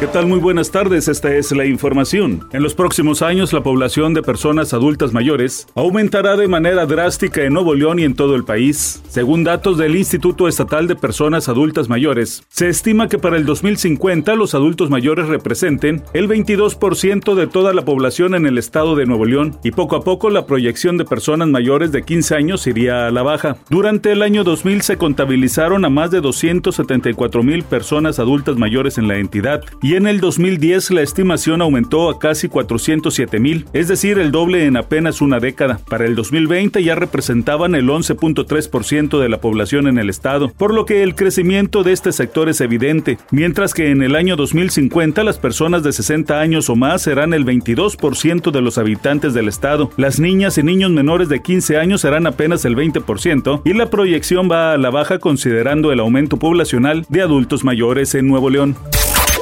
¿Qué tal? Muy buenas tardes, esta es la información. En los próximos años la población de personas adultas mayores aumentará de manera drástica en Nuevo León y en todo el país. Según datos del Instituto Estatal de Personas Adultas Mayores, se estima que para el 2050 los adultos mayores representen el 22% de toda la población en el estado de Nuevo León y poco a poco la proyección de personas mayores de 15 años iría a la baja. Durante el año 2000 se contabilizaron a más de 274 mil personas adultas mayores en la entidad y en el 2010 la estimación aumentó a casi 407 mil, es decir, el doble en apenas una década. Para el 2020 ya representaban el 11.3% de la población en el estado, por lo que el crecimiento de este sector es evidente, mientras que en el año 2050 las personas de 60 años o más serán el 22% de los habitantes del estado, las niñas y niños menores de 15 años serán apenas el 20% y la proyección va a la baja considerando el aumento poblacional de adultos mayores en Nuevo León.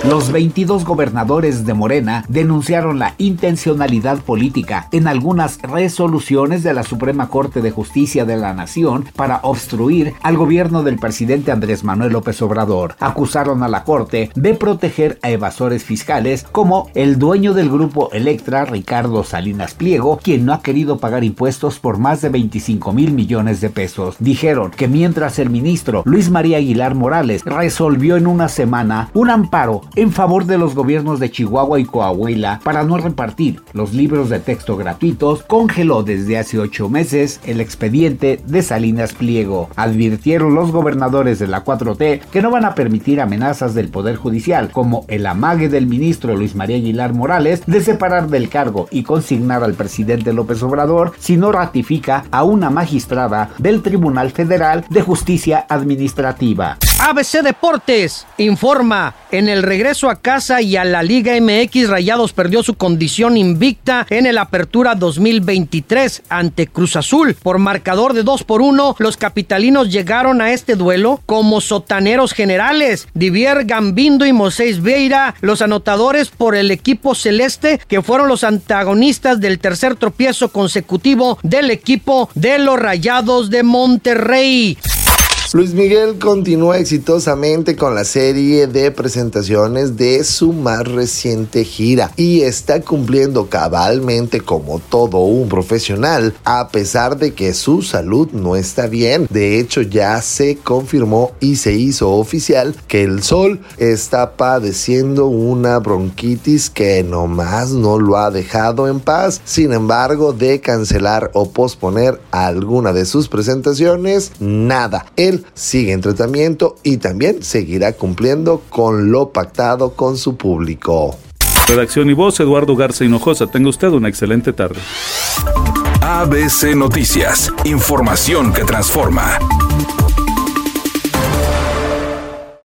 Los 22 gobernadores de Morena denunciaron la intencionalidad política en algunas resoluciones de la Suprema Corte de Justicia de la Nación para obstruir al gobierno del presidente Andrés Manuel López Obrador. Acusaron a la Corte de proteger a evasores fiscales como el dueño del grupo Electra, Ricardo Salinas Pliego, quien no ha querido pagar impuestos por más de 25 mil millones de pesos. Dijeron que mientras el ministro Luis María Aguilar Morales resolvió en una semana un amparo en favor de los gobiernos de Chihuahua y Coahuila para no repartir los libros de texto gratuitos, congeló desde hace ocho meses el expediente de Salinas Pliego. Advirtieron los gobernadores de la 4T que no van a permitir amenazas del Poder Judicial, como el amague del ministro Luis María Aguilar Morales de separar del cargo y consignar al presidente López Obrador si no ratifica a una magistrada del Tribunal Federal de Justicia Administrativa. ABC Deportes informa en el regreso a casa y a la Liga MX Rayados perdió su condición invicta en el Apertura 2023 ante Cruz Azul por marcador de 2 por 1. Los capitalinos llegaron a este duelo como sotaneros generales. Divier Gambindo y Moisés Veira, los anotadores por el equipo celeste que fueron los antagonistas del tercer tropiezo consecutivo del equipo de los Rayados de Monterrey. Luis Miguel continúa exitosamente con la serie de presentaciones de su más reciente gira y está cumpliendo cabalmente como todo un profesional a pesar de que su salud no está bien. De hecho ya se confirmó y se hizo oficial que el sol está padeciendo una bronquitis que nomás no lo ha dejado en paz. Sin embargo, de cancelar o posponer alguna de sus presentaciones, nada. Él sigue en tratamiento y también seguirá cumpliendo con lo pactado con su público. Redacción y voz, Eduardo Garza Hinojosa. Tenga usted una excelente tarde. ABC Noticias, información que transforma.